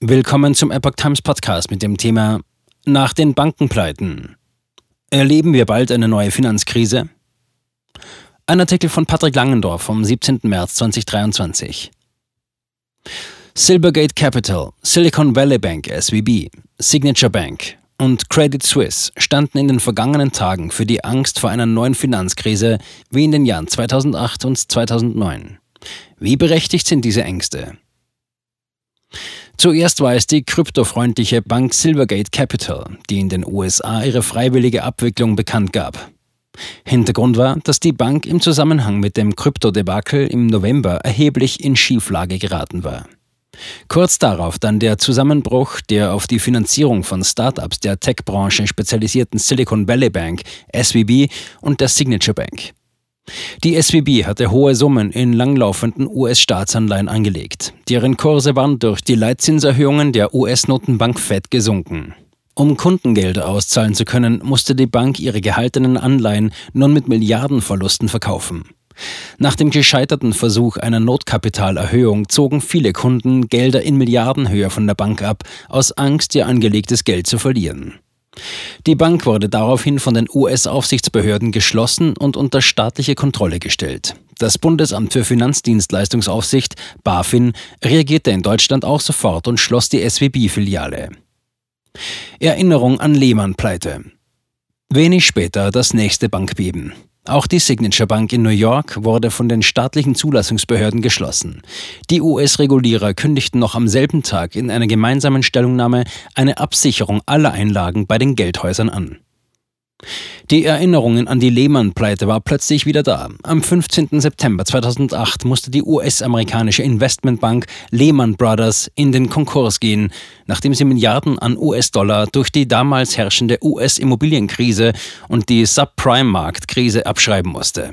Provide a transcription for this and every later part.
Willkommen zum Epoch Times Podcast mit dem Thema Nach den Bankenpleiten. Erleben wir bald eine neue Finanzkrise? Ein Artikel von Patrick Langendorf vom 17. März 2023. Silvergate Capital, Silicon Valley Bank SVB, Signature Bank und Credit Suisse standen in den vergangenen Tagen für die Angst vor einer neuen Finanzkrise wie in den Jahren 2008 und 2009. Wie berechtigt sind diese Ängste? Zuerst war es die kryptofreundliche Bank Silvergate Capital, die in den USA ihre freiwillige Abwicklung bekannt gab. Hintergrund war, dass die Bank im Zusammenhang mit dem Kryptodebakel im November erheblich in Schieflage geraten war. Kurz darauf dann der Zusammenbruch der auf die Finanzierung von Startups der Tech-Branche spezialisierten Silicon Valley Bank, SVB und der Signature Bank. Die SWB hatte hohe Summen in langlaufenden US-Staatsanleihen angelegt. Deren Kurse waren durch die Leitzinserhöhungen der US-Notenbank Fed gesunken. Um Kundengelder auszahlen zu können, musste die Bank ihre gehaltenen Anleihen nun mit Milliardenverlusten verkaufen. Nach dem gescheiterten Versuch einer Notkapitalerhöhung zogen viele Kunden Gelder in Milliardenhöhe von der Bank ab, aus Angst, ihr angelegtes Geld zu verlieren. Die Bank wurde daraufhin von den US-Aufsichtsbehörden geschlossen und unter staatliche Kontrolle gestellt. Das Bundesamt für Finanzdienstleistungsaufsicht, BaFin, reagierte in Deutschland auch sofort und schloss die SWB-Filiale. Erinnerung an Lehmann-Pleite. Wenig später das nächste Bankbeben. Auch die Signature Bank in New York wurde von den staatlichen Zulassungsbehörden geschlossen. Die US-Regulierer kündigten noch am selben Tag in einer gemeinsamen Stellungnahme eine Absicherung aller Einlagen bei den Geldhäusern an. Die Erinnerungen an die Lehman-Pleite war plötzlich wieder da. Am 15. September 2008 musste die US-amerikanische Investmentbank Lehman Brothers in den Konkurs gehen, nachdem sie Milliarden an US-Dollar durch die damals herrschende US-Immobilienkrise und die Subprime-Marktkrise abschreiben musste.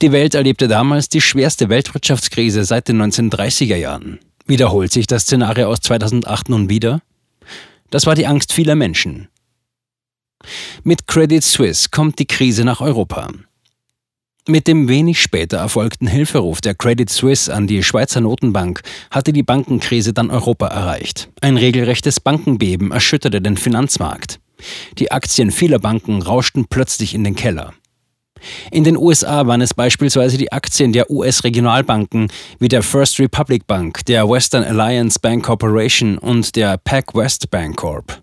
Die Welt erlebte damals die schwerste Weltwirtschaftskrise seit den 1930er Jahren. Wiederholt sich das Szenario aus 2008 nun wieder? Das war die Angst vieler Menschen. Mit Credit Suisse kommt die Krise nach Europa. Mit dem wenig später erfolgten Hilferuf der Credit Suisse an die Schweizer Notenbank hatte die Bankenkrise dann Europa erreicht. Ein regelrechtes Bankenbeben erschütterte den Finanzmarkt. Die Aktien vieler Banken rauschten plötzlich in den Keller. In den USA waren es beispielsweise die Aktien der US-Regionalbanken wie der First Republic Bank, der Western Alliance Bank Corporation und der Pac West Bank Corp.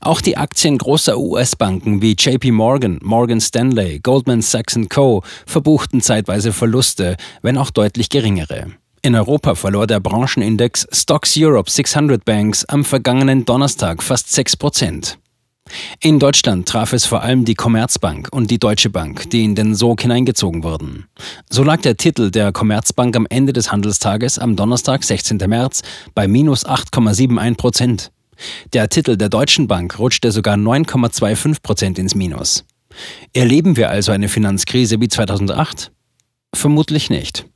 Auch die Aktien großer US-Banken wie JP Morgan, Morgan Stanley, Goldman Sachs Co. verbuchten zeitweise Verluste, wenn auch deutlich geringere. In Europa verlor der Branchenindex Stocks Europe 600 Banks am vergangenen Donnerstag fast 6 Prozent. In Deutschland traf es vor allem die Commerzbank und die Deutsche Bank, die in den Sog hineingezogen wurden. So lag der Titel der Commerzbank am Ende des Handelstages am Donnerstag, 16. März, bei minus 8,71 Prozent. Der Titel der Deutschen Bank rutschte sogar 9,25 Prozent ins Minus. Erleben wir also eine Finanzkrise wie 2008? Vermutlich nicht.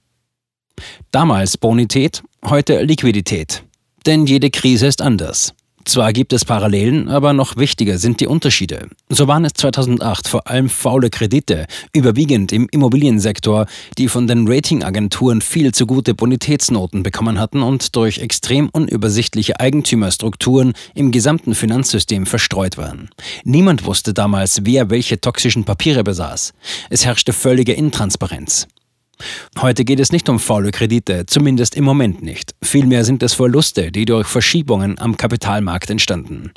Damals Bonität, heute Liquidität. Denn jede Krise ist anders. Zwar gibt es Parallelen, aber noch wichtiger sind die Unterschiede. So waren es 2008 vor allem faule Kredite, überwiegend im Immobiliensektor, die von den Ratingagenturen viel zu gute Bonitätsnoten bekommen hatten und durch extrem unübersichtliche Eigentümerstrukturen im gesamten Finanzsystem verstreut waren. Niemand wusste damals, wer welche toxischen Papiere besaß. Es herrschte völlige Intransparenz. Heute geht es nicht um faule Kredite, zumindest im Moment nicht. Vielmehr sind es Verluste, die durch Verschiebungen am Kapitalmarkt entstanden.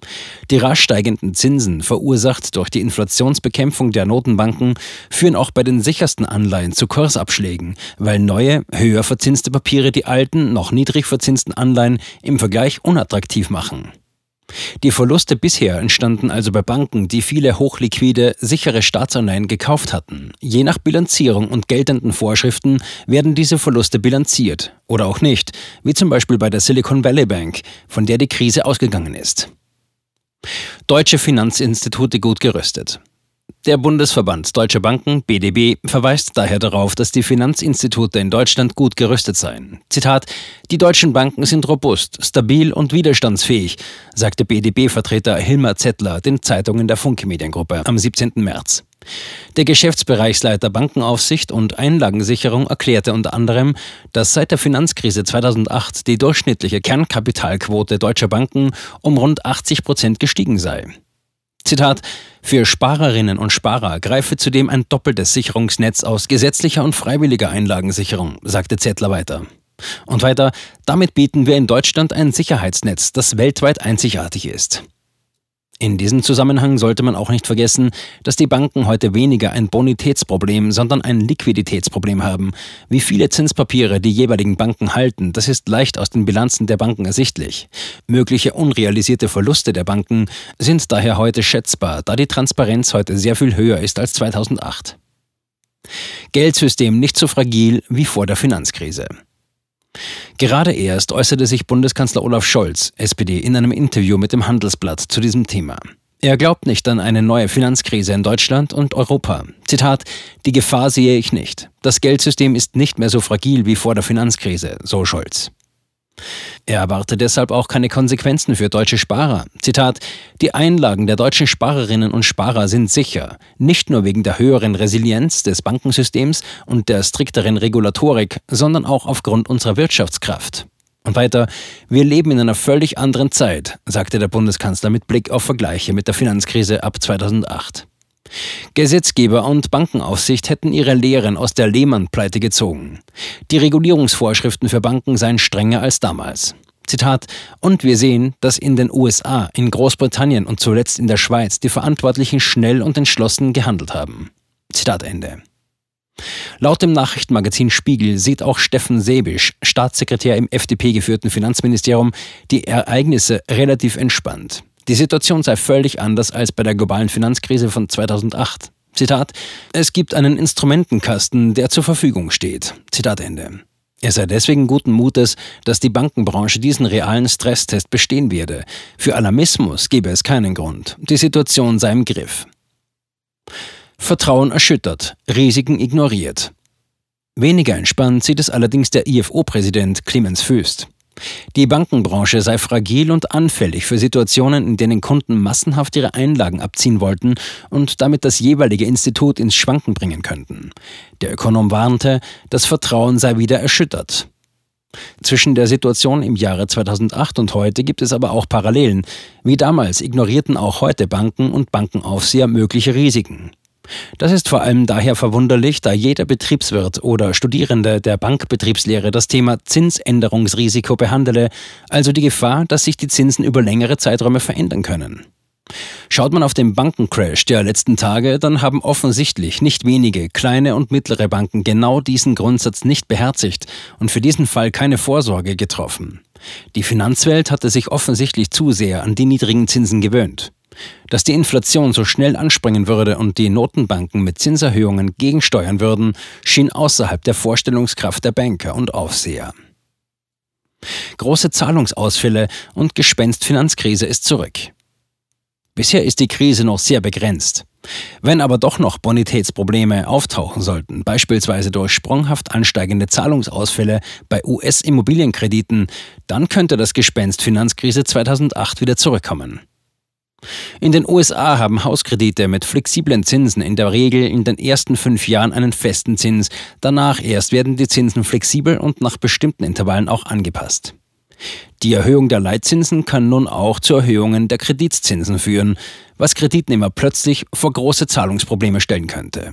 Die rasch steigenden Zinsen, verursacht durch die Inflationsbekämpfung der Notenbanken, führen auch bei den sichersten Anleihen zu Kursabschlägen, weil neue, höher verzinste Papiere die alten, noch niedrig verzinsten Anleihen im Vergleich unattraktiv machen. Die Verluste bisher entstanden also bei Banken, die viele hochliquide, sichere Staatsanleihen gekauft hatten. Je nach Bilanzierung und geltenden Vorschriften werden diese Verluste bilanziert oder auch nicht, wie zum Beispiel bei der Silicon Valley Bank, von der die Krise ausgegangen ist. Deutsche Finanzinstitute gut gerüstet. Der Bundesverband Deutsche Banken, BDB, verweist daher darauf, dass die Finanzinstitute in Deutschland gut gerüstet seien. Zitat: Die deutschen Banken sind robust, stabil und widerstandsfähig, sagte BDB-Vertreter Hilmar Zettler den Zeitungen der Funke Mediengruppe am 17. März. Der Geschäftsbereichsleiter Bankenaufsicht und Einlagensicherung erklärte unter anderem, dass seit der Finanzkrise 2008 die durchschnittliche Kernkapitalquote deutscher Banken um rund 80 Prozent gestiegen sei. Zitat, für Sparerinnen und Sparer greife zudem ein doppeltes Sicherungsnetz aus gesetzlicher und freiwilliger Einlagensicherung, sagte Zettler weiter. Und weiter, damit bieten wir in Deutschland ein Sicherheitsnetz, das weltweit einzigartig ist. In diesem Zusammenhang sollte man auch nicht vergessen, dass die Banken heute weniger ein Bonitätsproblem, sondern ein Liquiditätsproblem haben. Wie viele Zinspapiere die jeweiligen Banken halten, das ist leicht aus den Bilanzen der Banken ersichtlich. Mögliche unrealisierte Verluste der Banken sind daher heute schätzbar, da die Transparenz heute sehr viel höher ist als 2008. Geldsystem nicht so fragil wie vor der Finanzkrise. Gerade erst äußerte sich Bundeskanzler Olaf Scholz, SPD, in einem Interview mit dem Handelsblatt zu diesem Thema. Er glaubt nicht an eine neue Finanzkrise in Deutschland und Europa. Zitat, die Gefahr sehe ich nicht. Das Geldsystem ist nicht mehr so fragil wie vor der Finanzkrise, so Scholz. Er erwarte deshalb auch keine Konsequenzen für deutsche Sparer. Zitat: Die Einlagen der deutschen Sparerinnen und Sparer sind sicher, nicht nur wegen der höheren Resilienz des Bankensystems und der strikteren Regulatorik, sondern auch aufgrund unserer Wirtschaftskraft. Und weiter, wir leben in einer völlig anderen Zeit, sagte der Bundeskanzler mit Blick auf Vergleiche mit der Finanzkrise ab 2008. Gesetzgeber und Bankenaufsicht hätten ihre Lehren aus der Lehman-Pleite gezogen. Die Regulierungsvorschriften für Banken seien strenger als damals. Zitat, und wir sehen, dass in den USA, in Großbritannien und zuletzt in der Schweiz die Verantwortlichen schnell und entschlossen gehandelt haben. Zitat Ende. Laut dem Nachrichtenmagazin Spiegel sieht auch Steffen Sebisch, Staatssekretär im FDP-geführten Finanzministerium, die Ereignisse relativ entspannt. Die Situation sei völlig anders als bei der globalen Finanzkrise von 2008. Zitat, es gibt einen Instrumentenkasten, der zur Verfügung steht. Zitat Ende. Er sei deswegen guten Mutes, dass die Bankenbranche diesen realen Stresstest bestehen werde. Für Alarmismus gebe es keinen Grund. Die Situation sei im Griff. Vertrauen erschüttert, Risiken ignoriert. Weniger entspannt sieht es allerdings der IFO-Präsident Clemens Föst. Die Bankenbranche sei fragil und anfällig für Situationen, in denen Kunden massenhaft ihre Einlagen abziehen wollten und damit das jeweilige Institut ins Schwanken bringen könnten. Der Ökonom warnte, das Vertrauen sei wieder erschüttert. Zwischen der Situation im Jahre 2008 und heute gibt es aber auch Parallelen. Wie damals ignorierten auch heute Banken und Bankenaufseher mögliche Risiken. Das ist vor allem daher verwunderlich, da jeder Betriebswirt oder Studierende der Bankbetriebslehre das Thema Zinsänderungsrisiko behandele, also die Gefahr, dass sich die Zinsen über längere Zeiträume verändern können. Schaut man auf den Bankencrash der letzten Tage, dann haben offensichtlich nicht wenige kleine und mittlere Banken genau diesen Grundsatz nicht beherzigt und für diesen Fall keine Vorsorge getroffen. Die Finanzwelt hatte sich offensichtlich zu sehr an die niedrigen Zinsen gewöhnt. Dass die Inflation so schnell anspringen würde und die Notenbanken mit Zinserhöhungen gegensteuern würden, schien außerhalb der Vorstellungskraft der Banker und Aufseher. Große Zahlungsausfälle und Gespenstfinanzkrise ist zurück. Bisher ist die Krise noch sehr begrenzt. Wenn aber doch noch Bonitätsprobleme auftauchen sollten, beispielsweise durch sprunghaft ansteigende Zahlungsausfälle bei US-Immobilienkrediten, dann könnte das Gespenst Finanzkrise 2008 wieder zurückkommen. In den USA haben Hauskredite mit flexiblen Zinsen in der Regel in den ersten fünf Jahren einen festen Zins, danach erst werden die Zinsen flexibel und nach bestimmten Intervallen auch angepasst. Die Erhöhung der Leitzinsen kann nun auch zu Erhöhungen der Kreditzinsen führen, was Kreditnehmer plötzlich vor große Zahlungsprobleme stellen könnte.